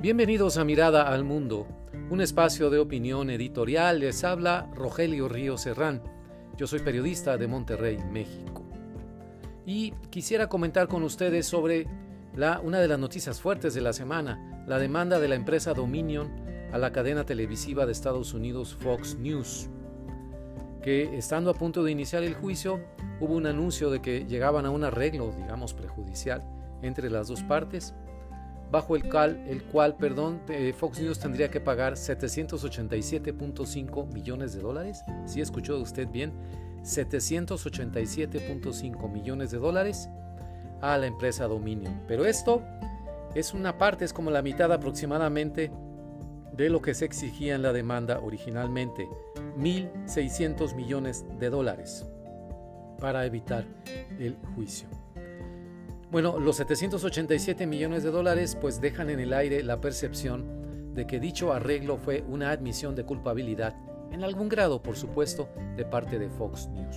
Bienvenidos a Mirada al Mundo, un espacio de opinión editorial. Les habla Rogelio Río Serrán. Yo soy periodista de Monterrey, México. Y quisiera comentar con ustedes sobre la, una de las noticias fuertes de la semana, la demanda de la empresa Dominion a la cadena televisiva de Estados Unidos Fox News, que estando a punto de iniciar el juicio, hubo un anuncio de que llegaban a un arreglo, digamos, prejudicial entre las dos partes bajo el cual, el cual perdón, Fox News tendría que pagar 787.5 millones de dólares. Si escuchó usted bien, 787.5 millones de dólares a la empresa Dominion. Pero esto es una parte, es como la mitad aproximadamente de lo que se exigía en la demanda originalmente, 1.600 millones de dólares para evitar el juicio. Bueno, los 787 millones de dólares pues dejan en el aire la percepción de que dicho arreglo fue una admisión de culpabilidad, en algún grado por supuesto, de parte de Fox News.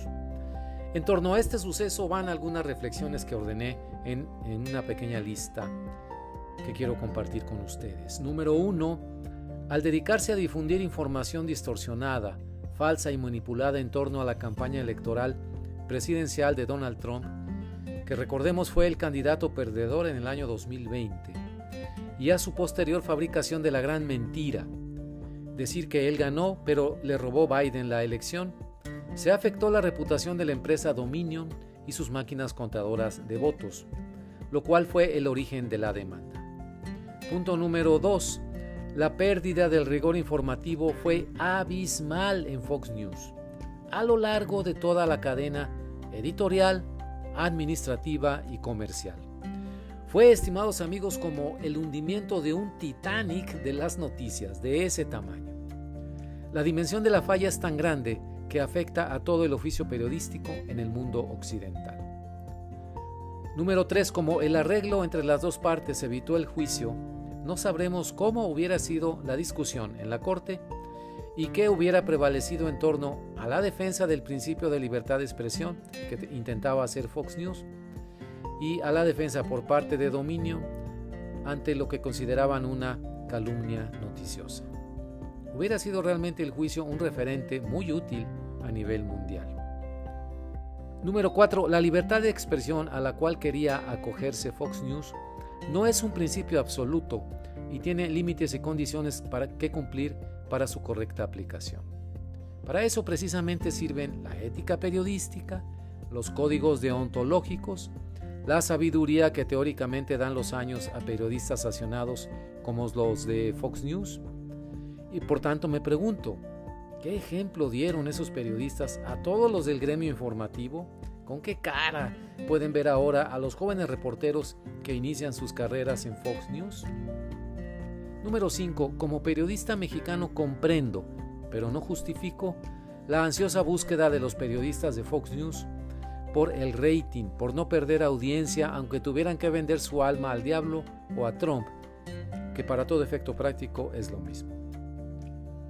En torno a este suceso van algunas reflexiones que ordené en, en una pequeña lista que quiero compartir con ustedes. Número uno, al dedicarse a difundir información distorsionada, falsa y manipulada en torno a la campaña electoral presidencial de Donald Trump, que recordemos fue el candidato perdedor en el año 2020, y a su posterior fabricación de la gran mentira, decir que él ganó pero le robó Biden la elección, se afectó la reputación de la empresa Dominion y sus máquinas contadoras de votos, lo cual fue el origen de la demanda. Punto número 2. La pérdida del rigor informativo fue abismal en Fox News, a lo largo de toda la cadena editorial, administrativa y comercial. Fue, estimados amigos, como el hundimiento de un Titanic de las noticias de ese tamaño. La dimensión de la falla es tan grande que afecta a todo el oficio periodístico en el mundo occidental. Número 3. Como el arreglo entre las dos partes evitó el juicio, no sabremos cómo hubiera sido la discusión en la Corte y qué hubiera prevalecido en torno a la defensa del principio de libertad de expresión que intentaba hacer Fox News y a la defensa por parte de Dominio ante lo que consideraban una calumnia noticiosa. Hubiera sido realmente el juicio un referente muy útil a nivel mundial. Número 4. La libertad de expresión a la cual quería acogerse Fox News no es un principio absoluto y tiene límites y condiciones para que cumplir para su correcta aplicación. Para eso precisamente sirven la ética periodística, los códigos deontológicos, la sabiduría que teóricamente dan los años a periodistas sancionados como los de Fox News. Y por tanto me pregunto, ¿qué ejemplo dieron esos periodistas a todos los del gremio informativo? ¿Con qué cara pueden ver ahora a los jóvenes reporteros que inician sus carreras en Fox News? Número 5. Como periodista mexicano comprendo, pero no justifico, la ansiosa búsqueda de los periodistas de Fox News por el rating, por no perder audiencia aunque tuvieran que vender su alma al diablo o a Trump, que para todo efecto práctico es lo mismo.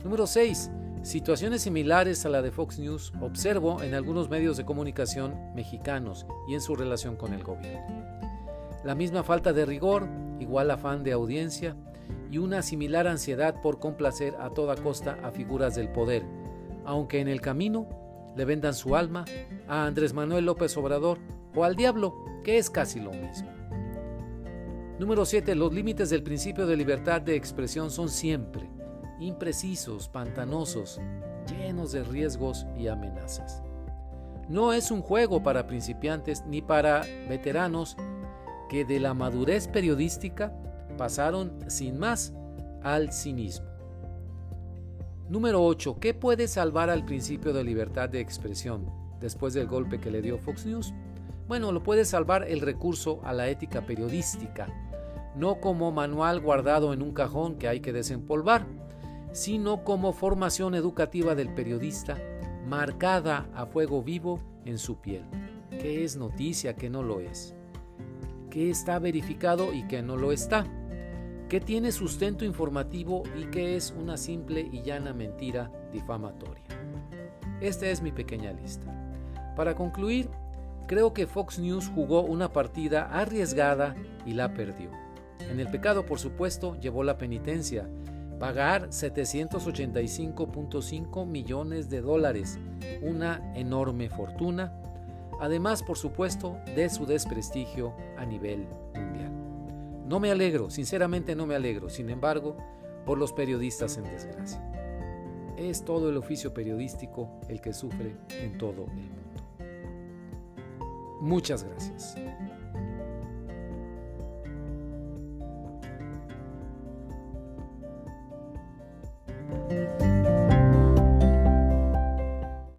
Número 6. Situaciones similares a la de Fox News observo en algunos medios de comunicación mexicanos y en su relación con el gobierno. La misma falta de rigor, igual afán de audiencia, y una similar ansiedad por complacer a toda costa a figuras del poder, aunque en el camino le vendan su alma a Andrés Manuel López Obrador o al diablo, que es casi lo mismo. Número 7. Los límites del principio de libertad de expresión son siempre imprecisos, pantanosos, llenos de riesgos y amenazas. No es un juego para principiantes ni para veteranos que de la madurez periodística pasaron sin más al cinismo. Número 8. ¿Qué puede salvar al principio de libertad de expresión después del golpe que le dio Fox News? Bueno, lo puede salvar el recurso a la ética periodística, no como manual guardado en un cajón que hay que desempolvar, sino como formación educativa del periodista marcada a fuego vivo en su piel. ¿Qué es noticia, qué no lo es? ¿Qué está verificado y qué no lo está? Que tiene sustento informativo y que es una simple y llana mentira difamatoria. Esta es mi pequeña lista. Para concluir, creo que Fox News jugó una partida arriesgada y la perdió. En el pecado, por supuesto, llevó la penitencia, pagar 785.5 millones de dólares, una enorme fortuna, además, por supuesto, de su desprestigio a nivel mundial. No me alegro, sinceramente no me alegro, sin embargo, por los periodistas en desgracia. Es todo el oficio periodístico el que sufre en todo el mundo. Muchas gracias.